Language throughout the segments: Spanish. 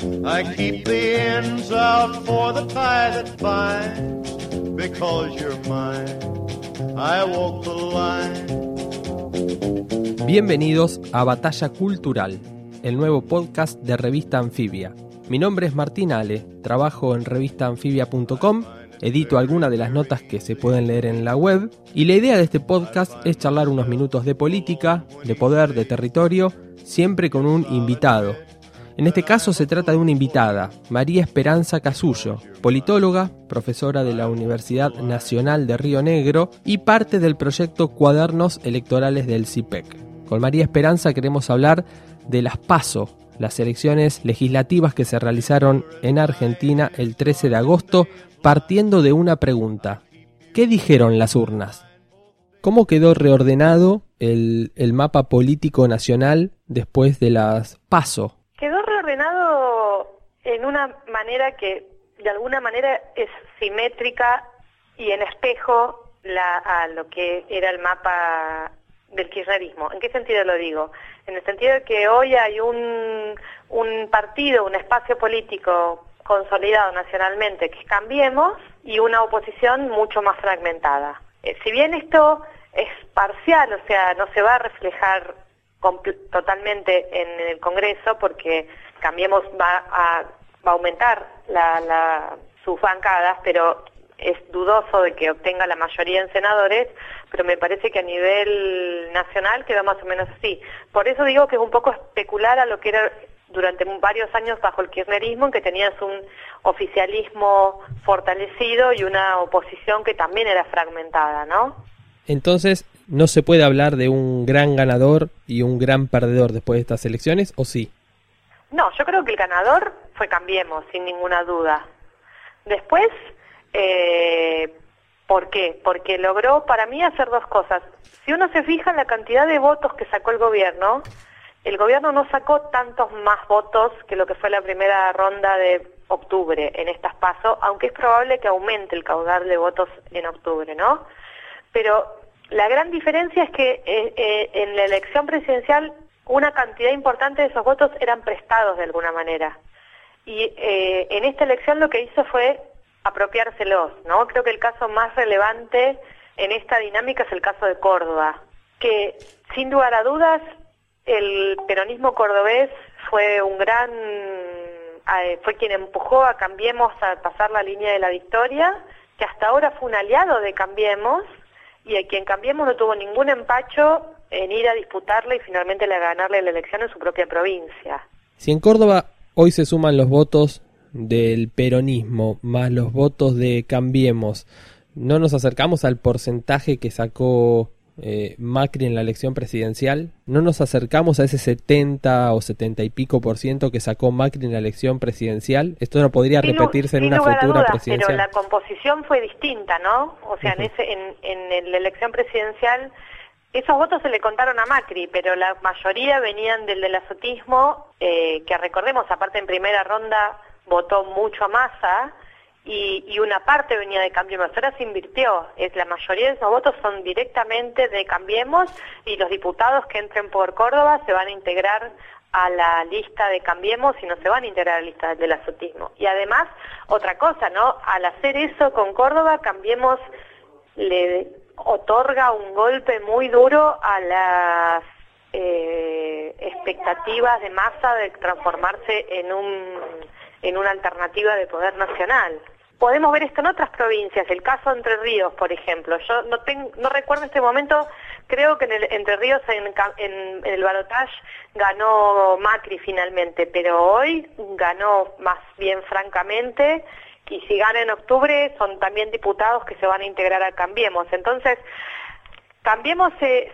I keep the ends out for the tie. Because you're mine, I walk the line. Bienvenidos a Batalla Cultural, el nuevo podcast de Revista Anfibia. Mi nombre es Martín Ale, trabajo en revistaanfibia.com, edito algunas de las notas que se pueden leer en la web y la idea de este podcast es charlar unos minutos de política, de poder, de territorio, siempre con un invitado, en este caso se trata de una invitada, María Esperanza Casullo, politóloga, profesora de la Universidad Nacional de Río Negro y parte del proyecto Cuadernos Electorales del CIPEC. Con María Esperanza queremos hablar de las PASO, las elecciones legislativas que se realizaron en Argentina el 13 de agosto, partiendo de una pregunta. ¿Qué dijeron las urnas? ¿Cómo quedó reordenado el, el mapa político nacional después de las PASO? En una manera que de alguna manera es simétrica y en espejo a lo que era el mapa del kirchnerismo. ¿En qué sentido lo digo? En el sentido de que hoy hay un, un partido, un espacio político consolidado nacionalmente que Cambiemos y una oposición mucho más fragmentada. Eh, si bien esto es parcial, o sea, no se va a reflejar totalmente en el Congreso porque Cambiemos va a va a aumentar la, sus bancadas, pero es dudoso de que obtenga la mayoría en senadores, pero me parece que a nivel nacional queda más o menos así. Por eso digo que es un poco especular a lo que era durante varios años bajo el kirchnerismo, en que tenías un oficialismo fortalecido y una oposición que también era fragmentada, ¿no? Entonces, ¿no se puede hablar de un gran ganador y un gran perdedor después de estas elecciones, o sí? No, yo creo que el ganador fue Cambiemos, sin ninguna duda. Después, eh, ¿por qué? Porque logró para mí hacer dos cosas. Si uno se fija en la cantidad de votos que sacó el gobierno, el gobierno no sacó tantos más votos que lo que fue la primera ronda de octubre en estas pasos, aunque es probable que aumente el caudal de votos en octubre, ¿no? Pero la gran diferencia es que eh, eh, en la elección presidencial una cantidad importante de esos votos eran prestados de alguna manera. Y eh, en esta elección lo que hizo fue apropiárselos, ¿no? Creo que el caso más relevante en esta dinámica es el caso de Córdoba, que sin lugar a dudas el peronismo cordobés fue un gran, fue quien empujó a Cambiemos a pasar la línea de la victoria, que hasta ahora fue un aliado de Cambiemos y a quien Cambiemos no tuvo ningún empacho en ir a disputarle y finalmente le ganarle la elección en su propia provincia. Si en Córdoba hoy se suman los votos del peronismo más los votos de Cambiemos, ¿no nos acercamos al porcentaje que sacó eh, Macri en la elección presidencial? ¿No nos acercamos a ese 70 o 70 y pico por ciento que sacó Macri en la elección presidencial? ¿Esto no podría repetirse en una futura presidencial? Pero la composición fue distinta, ¿no? O sea, en, ese, en, en la elección presidencial esos votos se le contaron a Macri, pero la mayoría venían del del azotismo, eh, que recordemos, aparte en primera ronda votó mucho a Massa, y, una parte venía de Cambiemos. Ahora se invirtió, es, la mayoría de esos votos son directamente de Cambiemos, y los diputados que entren por Córdoba se van a integrar a la lista de Cambiemos y no se van a integrar a la lista del azotismo. Y además, otra cosa, ¿no? Al hacer eso con Córdoba, Cambiemos le otorga un golpe muy duro a las eh, expectativas de masa de transformarse en, un, en una alternativa de poder nacional. Podemos ver esto en otras provincias, el caso Entre Ríos, por ejemplo. Yo no, no recuerdo este momento, creo que en Entre Ríos, en, el balotaje, ganó Macri finalmente, pero hoy ganó más bien francamente y si gana en octubre son también diputados que se van a integrar a Cambiemos. Entonces, Cambiemos se,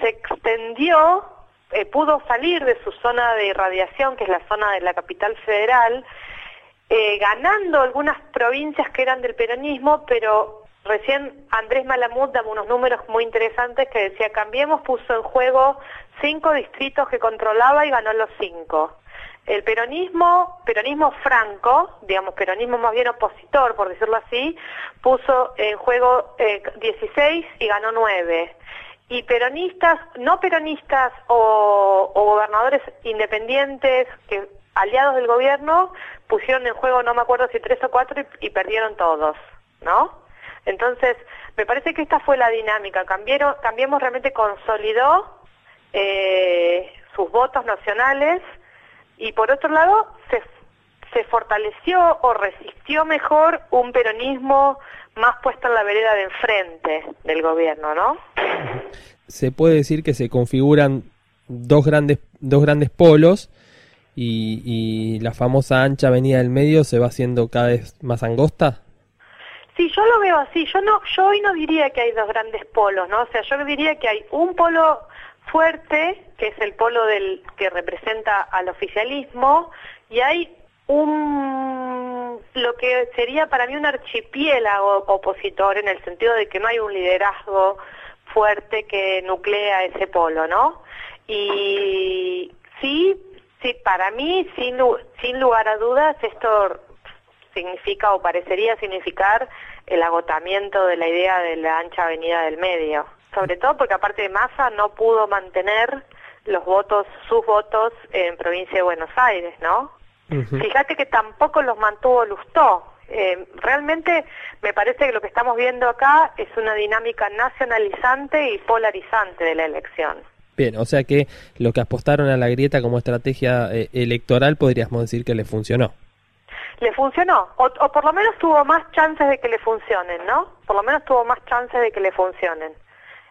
extendió eh, pudo salir de su zona de irradiación, que es la zona de la capital federal, eh, ganando algunas provincias que eran del peronismo, pero recién Andrés Malamud daba unos números muy interesantes que decía, Cambiemos puso en juego cinco distritos que controlaba y ganó los cinco. El peronismo, peronismo franco, digamos peronismo más bien opositor, por decirlo así, puso en juego eh, 16 y ganó 9. Y peronistas, no peronistas o, gobernadores independientes, que aliados del gobierno, pusieron en juego, no me acuerdo si tres o cuatro, y, perdieron todos, ¿no? Entonces, me parece que esta fue la dinámica. Cambiaron, Cambiemos realmente consolidó eh, sus votos nacionales y por otro lado se, se fortaleció o resistió mejor un peronismo más puesto en la vereda de enfrente del gobierno, ¿no? Se puede decir que se configuran dos grandes, dos grandes polos y, y la famosa ancha avenida del medio se va haciendo cada vez más angosta. Sí, yo lo veo así. Yo no, yo hoy no diría que hay dos grandes polos, ¿no? O sea, yo diría que hay un polo fuerte, que es el polo del que representa al oficialismo, y hay un lo que sería para mí un archipiélago opositor en el sentido de que no hay un liderazgo fuerte que nuclea ese polo, ¿no? Y sí, sí, para mí, sin, sin lugar a dudas, esto significa o parecería significar el agotamiento de la idea de la ancha avenida del medio sobre todo porque aparte de Massa no pudo mantener los votos, sus votos en provincia de Buenos Aires, ¿no? Fíjate que tampoco los mantuvo Lustó. Eh, realmente me parece que lo que estamos viendo acá es una dinámica nacionalizante y polarizante de la elección. Bien, o sea que lo que apostaron a la grieta como estrategia eh, electoral podríamos decir que le funcionó. Le funcionó, o, o, por lo menos tuvo más chances de que le funcionen, ¿no? Por lo menos tuvo más chances de que le funcionen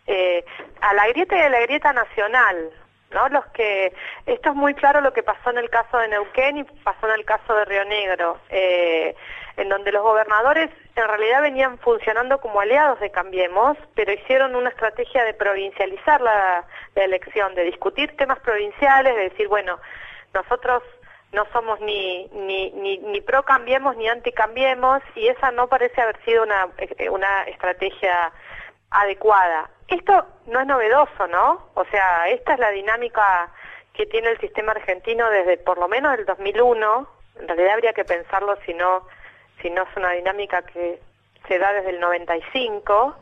eh, a la grieta y a la grieta nacional, ¿no? Los que esto es muy claro lo que pasó en el caso de Neuquén y pasó en el caso de Río Negro, eh, en donde los gobernadores en realidad venían funcionando como aliados de Cambiemos, pero hicieron una estrategia de provincializar la, la elección, de discutir temas provinciales, de decir, bueno, nosotros no somos ni, ni, ni, pro cambiemos ni anti cambiemos y esa no parece haber sido una, eh, una estrategia adecuada. Esto no es novedoso, ¿no? O sea, esta es la dinámica que tiene el sistema argentino desde por lo menos el 2001. En realidad habría que pensarlo si no, si no es una dinámica que se da desde el 95,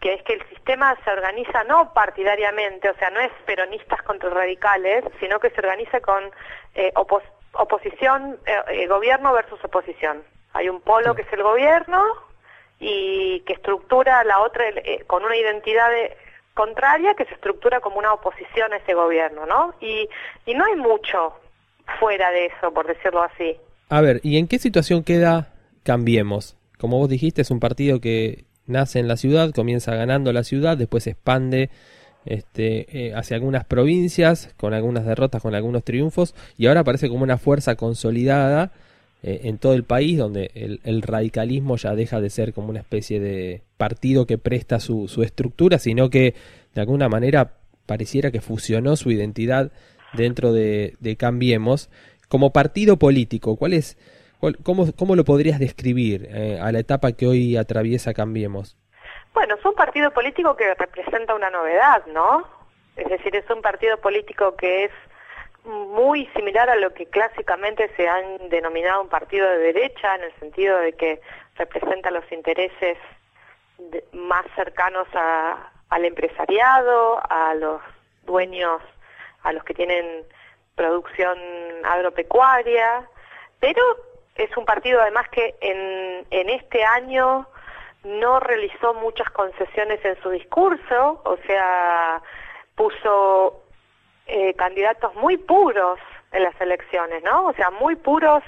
que es que el sistema se organiza no partidariamente, o sea, no es peronistas contra radicales, sino que se organiza con eh, oposición, eh, eh, gobierno versus oposición. Hay un polo que es el gobierno, y que estructura la otra eh, con una identidad contraria que se estructura como una oposición a ese gobierno, ¿no? Y, y no hay mucho fuera de eso, por decirlo así. A ver, ¿y en qué situación queda Cambiemos? Como vos dijiste, es un partido que nace en la ciudad, comienza ganando la ciudad, después se expande este, eh, hacia algunas provincias, con algunas derrotas, con algunos triunfos, y ahora aparece como una fuerza consolidada eh, en todo el país, donde el, radicalismo ya deja de ser como una especie de partido que presta su, su estructura, sino que de alguna manera pareciera que fusionó su identidad dentro de, Cambiemos como partido político. ¿Cuál es, cómo, cómo, lo podrías describir eh, a la etapa que hoy atraviesa Cambiemos? Bueno, es un partido político que representa una novedad, ¿no? Es decir, es un partido político que es muy similar a lo que clásicamente se han denominado un partido de derecha, en el sentido de que representa los intereses más cercanos a, al empresariado, a los dueños, a los que tienen producción agropecuaria, pero es un partido además que en, este año no realizó muchas concesiones en su discurso, o sea, puso eh, candidatos muy puros en las elecciones, ¿no? O sea, muy puros,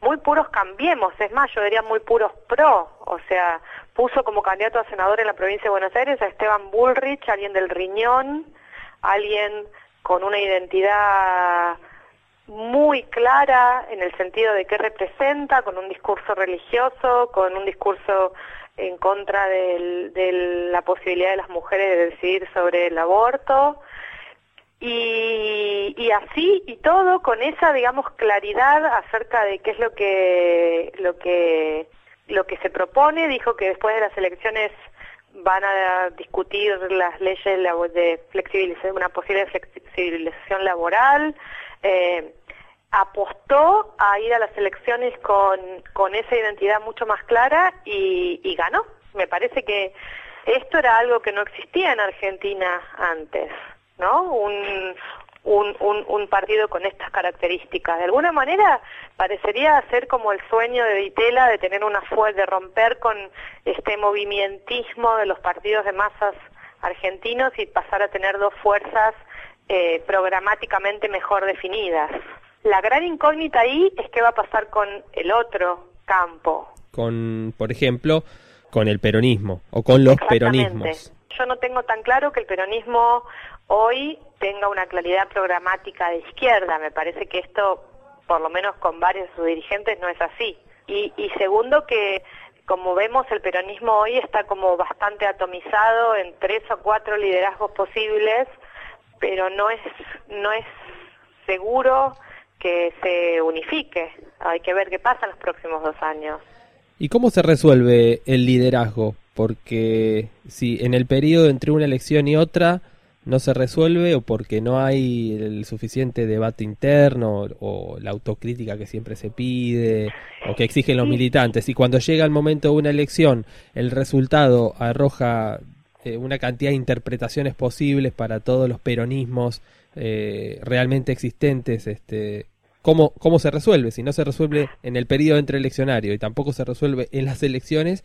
muy puros cambiemos, es más, yo diría muy puros pro, o sea, puso como candidato a senador en la provincia de Buenos Aires a Esteban Bullrich, alguien del riñón, alguien con una identidad muy clara en el sentido de qué representa, con un discurso religioso, con un discurso en contra de la posibilidad de las mujeres de decidir sobre el aborto, Y, y, así y todo con esa digamos claridad acerca de qué es lo que lo que lo que se propone. Dijo que después de las elecciones van a discutir las leyes de flexibilización una posible flexibilización laboral eh, apostó a ir a las elecciones con, con esa identidad mucho más clara y, y ganó me parece que esto era algo que no existía en Argentina antes ¿no? Un, un, un, un, partido con estas características. De alguna manera parecería ser como el sueño de Vitela de tener una fuerza, de romper con este movimientismo de los partidos de masas argentinos y pasar a tener dos fuerzas eh, programáticamente mejor definidas. La gran incógnita ahí es qué va a pasar con el otro campo. Con, por ejemplo, con el peronismo o con los peronismos. Yo no tengo tan claro que el peronismo hoy tenga una claridad programática de izquierda. Me parece que esto, por lo menos con varios de sus dirigentes, no es así. Y, y segundo, que como vemos, el peronismo hoy está como bastante atomizado en tres o cuatro liderazgos posibles, pero no es, no es seguro que se unifique. Hay que ver qué pasa en los próximos dos años. ¿Y cómo se resuelve el liderazgo? Porque si en el periodo entre una elección y otra no se resuelve o porque no hay el suficiente debate interno o, la autocrítica que siempre se pide o que exigen los militantes. Y cuando llega el momento de una elección el resultado arroja eh, una cantidad de interpretaciones posibles para todos los peronismos eh, realmente existentes este ¿cómo, cómo se resuelve si no se resuelve en el periodo entre eleccionario y tampoco se resuelve en las elecciones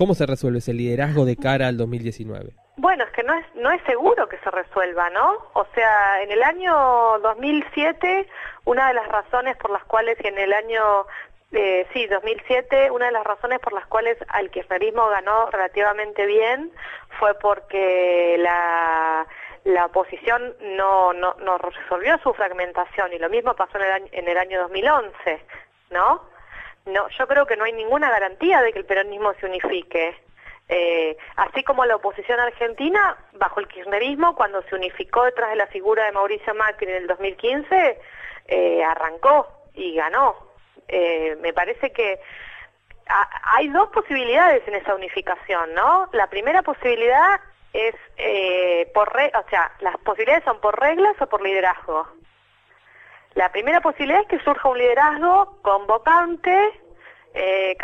¿Cómo se resuelve ese liderazgo de cara al 2019? Bueno, es que no es, no es seguro que se resuelva, ¿no? O sea, en el año 2007, una de las razones por las cuales, y en el año, eh, sí, 2007, una de las razones por las cuales al kirchnerismo ganó relativamente bien fue porque la, la oposición no, no, no resolvió su fragmentación y lo mismo pasó en el año, en el año 2011, ¿no? No, yo creo que no hay ninguna garantía de que el peronismo se unifique. Eh, así como la oposición argentina, bajo el kirchnerismo, cuando se unificó detrás de la figura de Mauricio Macri en el 2015, eh, arrancó y ganó. Eh, me parece que hay dos posibilidades en esa unificación, ¿no? La primera posibilidad es por, o sea, las posibilidades son por reglas o por liderazgo. La primera posibilidad es que surja un liderazgo convocante, eh,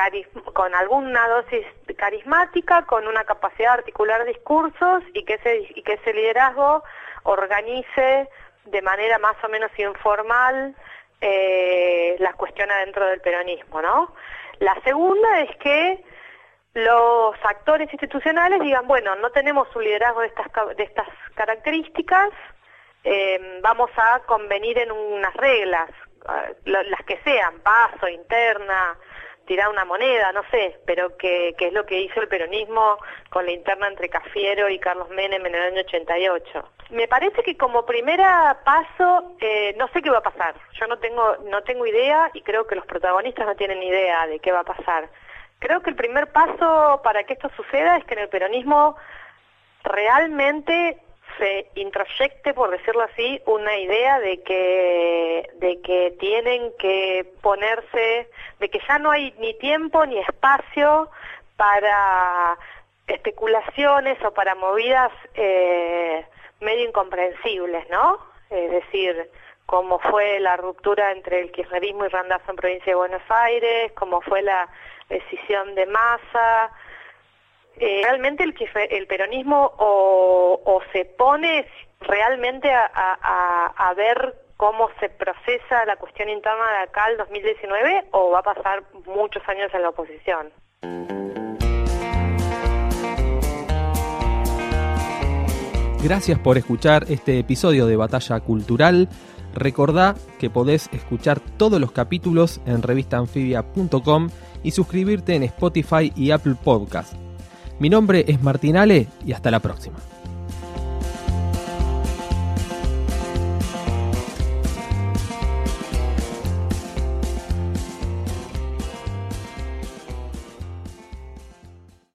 con alguna dosis carismática, con una capacidad de articular discursos y que ese, liderazgo organice de manera más o menos informal eh, las cuestiones dentro del peronismo, ¿no? La segunda es que los actores institucionales digan, bueno, no tenemos un liderazgo de estas, de estas características, eh, vamos a convenir en unas reglas, eh, las que sean, paso, interna, tirar una moneda, no sé, pero que, es lo que hizo el peronismo con la interna entre Cafiero y Carlos Menem en el año 88. Me parece que como primera paso, eh, no sé qué va a pasar. Yo no tengo, no tengo idea y creo que los protagonistas no tienen idea de qué va a pasar. Creo que el primer paso para que esto suceda es que en el peronismo realmente se introyecte, por decirlo así, una idea de que, de que tienen que ponerse, de que ya no hay ni tiempo ni espacio para especulaciones o para movidas eh, medio incomprensibles, ¿no? Es decir, cómo fue la ruptura entre el kirchnerismo y Randazo en provincia de Buenos Aires, cómo fue la decisión de masa, eh, realmente el, el peronismo o, se pone realmente a, ver cómo se procesa la cuestión interna de acá al 2019 o va a pasar muchos años en la oposición. Gracias por escuchar este episodio de Batalla Cultural. Recordá que podés escuchar todos los capítulos en revistaanfibia.com y suscribirte en Spotify y Apple Podcast. Mi nombre es Martinale y hasta la próxima.